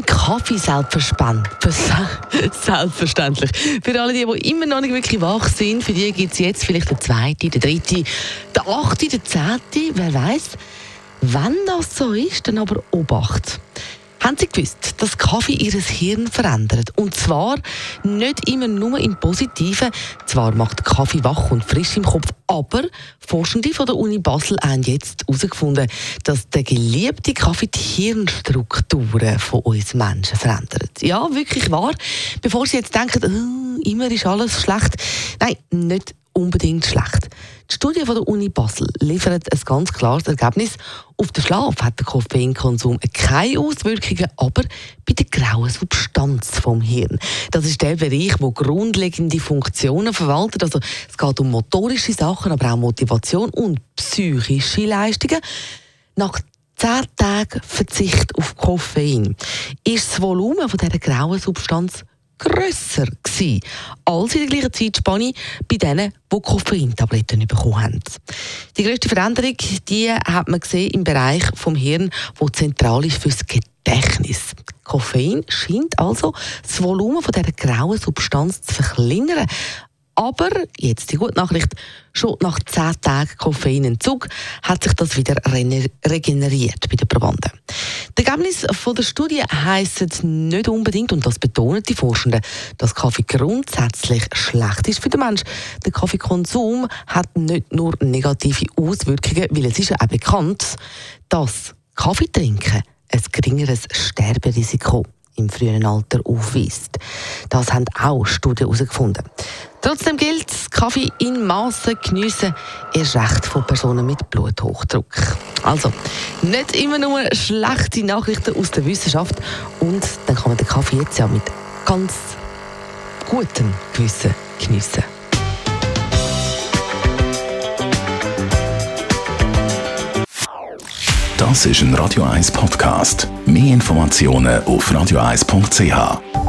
Ein Kaffee selbstverständlich. Für alle die, die immer noch nicht wirklich wach sind, für die gibt es jetzt vielleicht den zweiten, den dritten, den achten, den zehnten, wer weiß. Wenn das so ist, dann aber Obacht. Haben Sie gewusst, dass Kaffee Ihr Hirn verändert? Und zwar nicht immer nur im Positiven. Zwar macht Kaffee wach und frisch im Kopf, aber Forschende von der Uni Basel haben jetzt herausgefunden, dass der geliebte Kaffee die Hirnstrukturen von uns Menschen verändert. Ja, wirklich wahr. Bevor Sie jetzt denken, oh, immer ist alles schlecht. Nein, nicht unbedingt schlecht. Die Studie von der Uni Basel liefert ein ganz klares Ergebnis. Auf den Schlaf hat der Koffeinkonsum keine Auswirkungen, aber bei der grauen Substanz vom Hirn. Das ist der Bereich, wo grundlegende Funktionen verwaltet. Also es geht um motorische Sachen, aber auch Motivation und psychische Leistungen. Nach 10 Tagen Verzicht auf Koffein ist das Volumen von dieser grauen Substanz grösser gewesen als in der gleichen Zeitspanne bei denen, die Koffeintabletten bekommen haben. Die grösste Veränderung die hat man gesehen im Bereich vom Hirn, wo zentral ist fürs Gedächtnis. Koffein scheint also das Volumen dieser grauen Substanz zu verkleinern. Aber, jetzt die gute Nachricht, schon nach 10 Tagen Koffeinentzug hat sich das wieder regeneriert bei den Probanden. Die Ergebnisse der Studie heissen nicht unbedingt, und das betonen die Forschenden, dass Kaffee grundsätzlich schlecht ist für den Menschen. Der Kaffeekonsum hat nicht nur negative Auswirkungen, weil es ist ja auch bekannt, dass Kaffee trinken ein geringeres Sterberisiko im frühen Alter aufweist. Das haben auch Studien herausgefunden. Trotzdem gilt, Kaffee in Massen geniessen, erst recht von Personen mit Bluthochdruck. Also, nicht immer nur schlechte Nachrichten aus der Wissenschaft und dann kann man den Kaffee jetzt ja mit ganz gutem Gewissen geniessen. Das ist ein Radio 1 Podcast. Mehr Informationen auf radio1.ch.